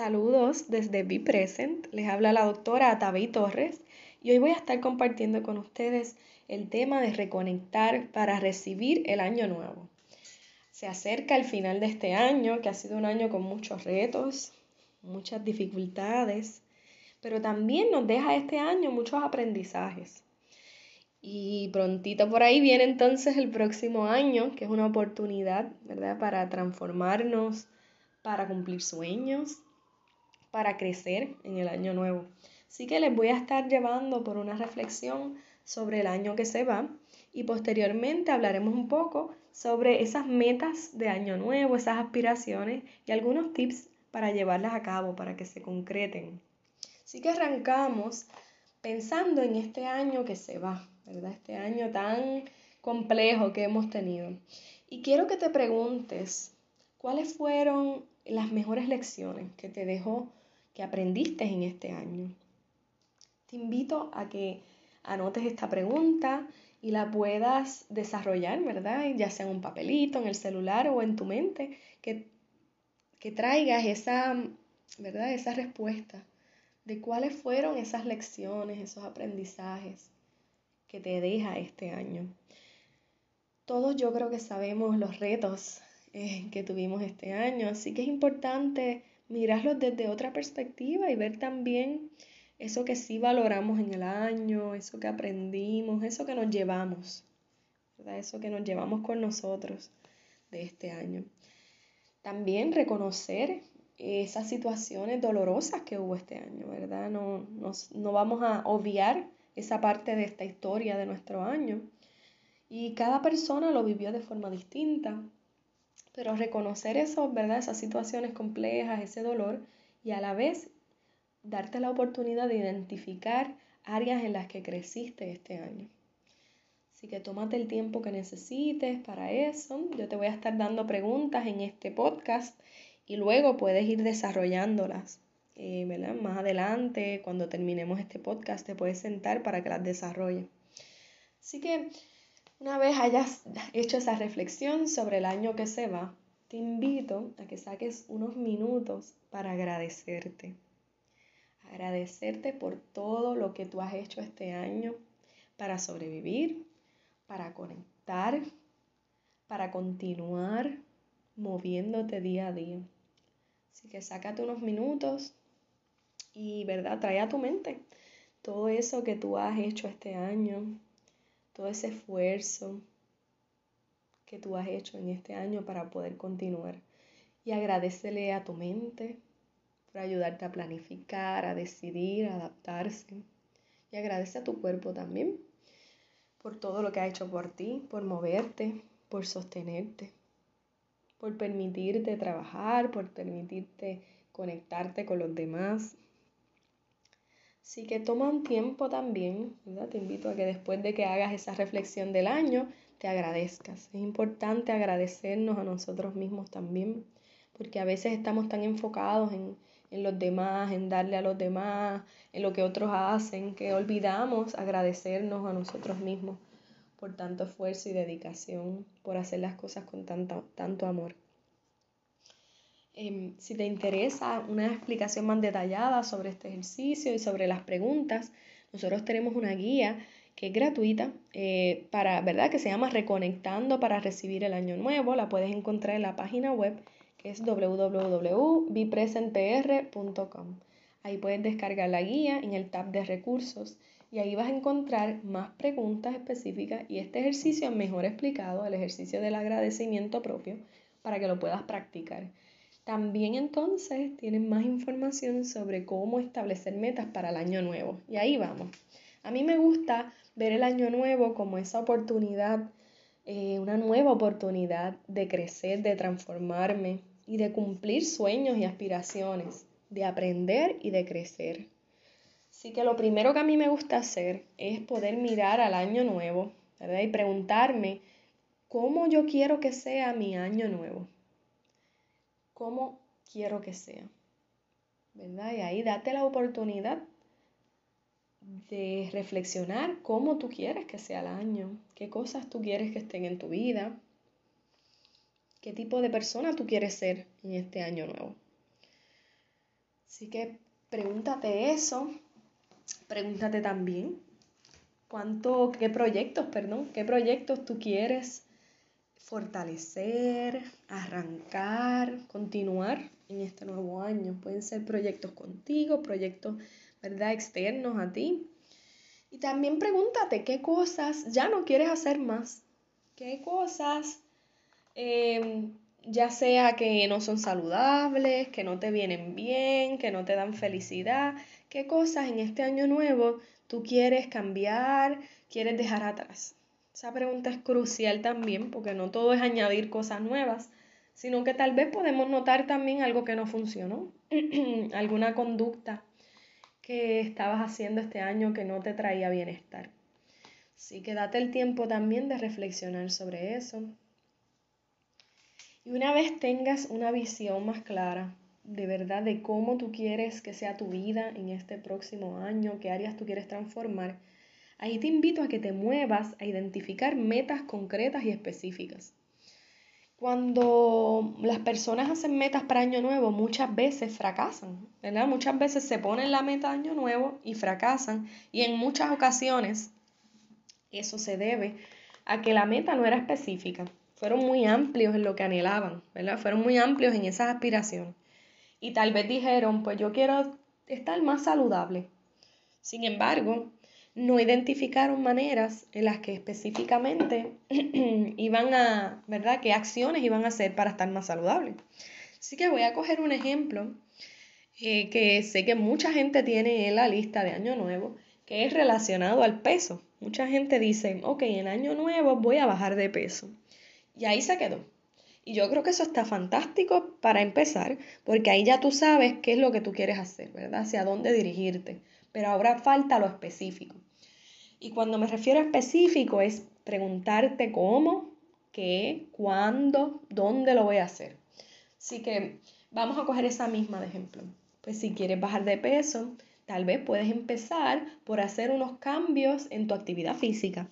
Saludos desde Be Present. Les habla la doctora Atabey Torres y hoy voy a estar compartiendo con ustedes el tema de reconectar para recibir el año nuevo. Se acerca el final de este año, que ha sido un año con muchos retos, muchas dificultades, pero también nos deja este año muchos aprendizajes. Y prontito por ahí viene entonces el próximo año, que es una oportunidad, ¿verdad?, para transformarnos, para cumplir sueños, para crecer en el año nuevo. Así que les voy a estar llevando por una reflexión sobre el año que se va y posteriormente hablaremos un poco sobre esas metas de año nuevo, esas aspiraciones y algunos tips para llevarlas a cabo, para que se concreten. Así que arrancamos pensando en este año que se va, ¿verdad? Este año tan complejo que hemos tenido. Y quiero que te preguntes, ¿cuáles fueron las mejores lecciones que te dejó que aprendiste en este año. Te invito a que anotes esta pregunta y la puedas desarrollar, ¿verdad? Ya sea en un papelito, en el celular o en tu mente, que, que traigas esa, ¿verdad? Esa respuesta de cuáles fueron esas lecciones, esos aprendizajes que te deja este año. Todos yo creo que sabemos los retos eh, que tuvimos este año, así que es importante mirarlos desde otra perspectiva y ver también eso que sí valoramos en el año, eso que aprendimos, eso que nos llevamos, ¿verdad? eso que nos llevamos con nosotros de este año. También reconocer esas situaciones dolorosas que hubo este año, ¿verdad? No, no vamos a obviar esa parte de esta historia de nuestro año. Y cada persona lo vivió de forma distinta. Pero reconocer eso, ¿verdad? Esas situaciones complejas, ese dolor, y a la vez darte la oportunidad de identificar áreas en las que creciste este año. Así que tómate el tiempo que necesites para eso. Yo te voy a estar dando preguntas en este podcast y luego puedes ir desarrollándolas. Eh, ¿verdad? Más adelante, cuando terminemos este podcast, te puedes sentar para que las desarrolles. Así que una vez hayas hecho esa reflexión sobre el año que se va, te invito a que saques unos minutos para agradecerte. Agradecerte por todo lo que tú has hecho este año para sobrevivir, para conectar, para continuar moviéndote día a día. Así que sácate unos minutos y, ¿verdad? Trae a tu mente todo eso que tú has hecho este año, todo ese esfuerzo que tú has hecho en este año para poder continuar. Y agradecele a tu mente por ayudarte a planificar, a decidir, a adaptarse. Y agradece a tu cuerpo también por todo lo que ha hecho por ti, por moverte, por sostenerte, por permitirte trabajar, por permitirte conectarte con los demás, Así que toma un tiempo también, ¿verdad? Te invito a que después de que hagas esa reflexión del año, te agradezcas. Es importante agradecernos a nosotros mismos también, porque a veces estamos tan enfocados en, en los demás, en darle a los demás, en lo que otros hacen, que olvidamos agradecernos a nosotros mismos por tanto esfuerzo y dedicación, por hacer las cosas con tanto, tanto amor. Em, si te interesa una explicación más detallada sobre este ejercicio y sobre las preguntas, nosotros tenemos una guía que es gratuita eh, para, ¿verdad? Que se llama Reconectando para recibir el año nuevo. La puedes encontrar en la página web que es www.bipresentpr.com. Ahí puedes descargar la guía en el tab de recursos y ahí vas a encontrar más preguntas específicas y este ejercicio mejor explicado, el ejercicio del agradecimiento propio, para que lo puedas practicar. También entonces tienen más información sobre cómo establecer metas para el año nuevo. Y ahí vamos. A mí me gusta ver el año nuevo como esa oportunidad, eh, una nueva oportunidad de crecer, de transformarme y de cumplir sueños y aspiraciones, de aprender y de crecer. Así que lo primero que a mí me gusta hacer es poder mirar al año nuevo y preguntarme cómo yo quiero que sea mi año nuevo cómo quiero que sea. ¿Verdad? Y ahí date la oportunidad de reflexionar cómo tú quieres que sea el año, qué cosas tú quieres que estén en tu vida, qué tipo de persona tú quieres ser en este año nuevo. Así que pregúntate eso, pregúntate también cuánto, qué proyectos, perdón, qué proyectos tú quieres fortalecer, arrancar, continuar en este nuevo año. Pueden ser proyectos contigo, proyectos, ¿verdad?, externos a ti. Y también pregúntate qué cosas ya no quieres hacer más. ¿Qué cosas, em, ya sea que no son saludables, que no te vienen bien, que no te dan felicidad, qué cosas en este año nuevo tú quieres cambiar, quieres dejar atrás? Esa pregunta es crucial también porque no todo es añadir cosas nuevas, sino que tal vez podemos notar también algo que no funcionó, alguna conducta que estabas haciendo este año que no te traía bienestar. Así que date el tiempo también de reflexionar sobre eso. Y una vez tengas una visión más clara de verdad de cómo tú quieres que sea tu vida en este próximo año, qué áreas tú quieres transformar, ahí te invito a que te muevas a identificar metas concretas y específicas. Cuando las personas hacen metas para año nuevo, muchas veces fracasan, ¿verdad? Muchas veces se ponen la meta año nuevo y fracasan y en muchas ocasiones eso se debe a que la meta no era específica. Fueron muy amplios en lo que anhelaban, ¿verdad? Fueron muy amplios en esas aspiraciones. Y tal vez dijeron, pues yo quiero estar más saludable. Sin embargo, no identificaron maneras en las que específicamente iban a, ¿verdad? ¿Qué acciones iban a hacer para estar más saludable? Así que voy a coger un ejemplo eh, que sé que mucha gente tiene en la lista de Año Nuevo, que es relacionado al peso. Mucha gente dice, ok, en Año Nuevo voy a bajar de peso. Y ahí se quedó. Y yo creo que eso está fantástico para empezar, porque ahí ya tú sabes qué es lo que tú quieres hacer, ¿verdad? Hacia dónde dirigirte. Pero ahora falta lo específico. Y cuando me refiero a específico es preguntarte cómo, qué, cuándo, dónde lo voy a hacer. Así que vamos a coger esa misma de ejemplo. Pues si quieres bajar de peso, tal vez puedes empezar por hacer unos cambios en tu actividad física.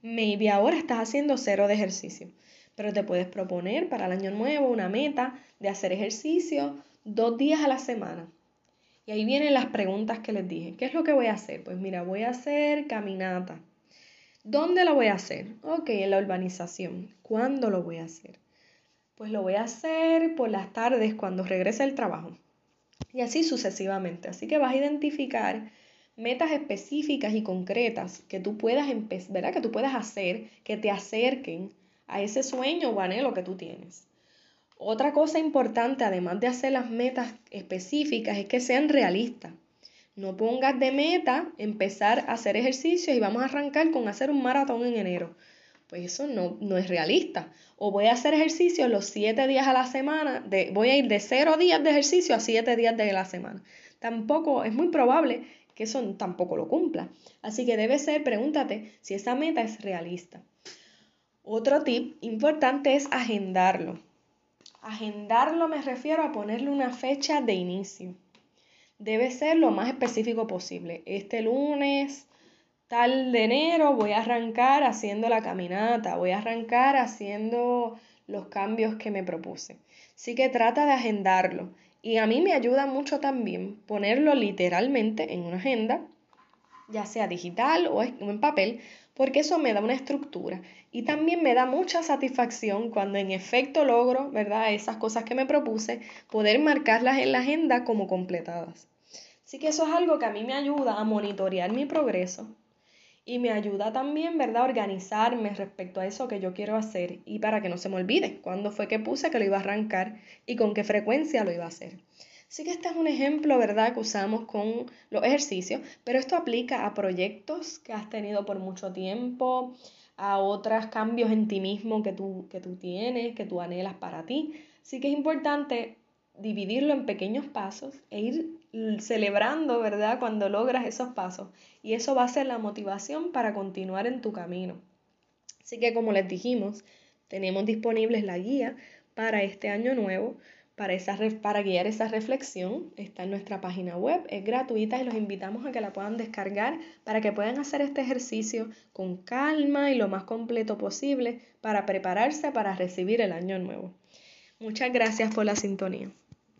Maybe ahora estás haciendo cero de ejercicio, pero te puedes proponer para el año nuevo una meta de hacer ejercicio dos días a la semana. Y ahí vienen las preguntas que les dije. ¿Qué es lo que voy a hacer? Pues mira, voy a hacer caminata. ¿Dónde lo voy a hacer? Ok, en la urbanización. ¿Cuándo lo voy a hacer? Pues lo voy a hacer por las tardes cuando regrese el trabajo. Y así sucesivamente. Así que vas a identificar metas específicas y concretas que tú puedas ¿verdad? Que tú puedas hacer que te acerquen a ese sueño o anhelo que tú tienes. Otra cosa importante, además de hacer las metas específicas, es que sean realistas. No pongas de meta empezar a hacer ejercicios y vamos a arrancar con hacer un maratón en enero. Pues eso no, no es realista. O voy a hacer ejercicio los siete días a la semana, de, voy a ir de cero días de ejercicio a siete días de la semana. Tampoco es muy probable que eso tampoco lo cumpla. Así que debe ser, pregúntate si esa meta es realista. Otro tip importante es agendarlo. Agendarlo me refiero a ponerle una fecha de inicio. Debe ser lo más específico posible. Este lunes, tal de enero, voy a arrancar haciendo la caminata, voy a arrancar haciendo los cambios que me propuse. Así que trata de agendarlo. Y a mí me ayuda mucho también ponerlo literalmente en una agenda, ya sea digital o en papel, porque eso me da una estructura y también me da mucha satisfacción cuando en efecto logro, ¿verdad? Esas cosas que me propuse, poder marcarlas en la agenda como completadas. Así que eso es algo que a mí me ayuda a monitorear mi progreso y me ayuda también, ¿verdad?, a organizarme respecto a eso que yo quiero hacer y para que no se me olvide cuándo fue que puse que lo iba a arrancar y con qué frecuencia lo iba a hacer. Así que este es un ejemplo, ¿verdad?, que usamos con los ejercicios, pero esto aplica a proyectos que has tenido por mucho tiempo, a otros cambios en ti mismo que tú, que tú tienes, que tú anhelas para ti. Así que es importante dividirlo en pequeños pasos e ir celebrando, ¿verdad?, cuando logras esos pasos. Y eso va a ser la motivación para continuar en tu camino. Así que como les dijimos, tenemos disponibles la guía para este año nuevo para, esa, para guiar esa reflexión. Está en nuestra página web, es gratuita y los invitamos a que la puedan descargar para que puedan hacer este ejercicio con calma y lo más completo posible para prepararse para recibir el año nuevo. Muchas gracias por la sintonía.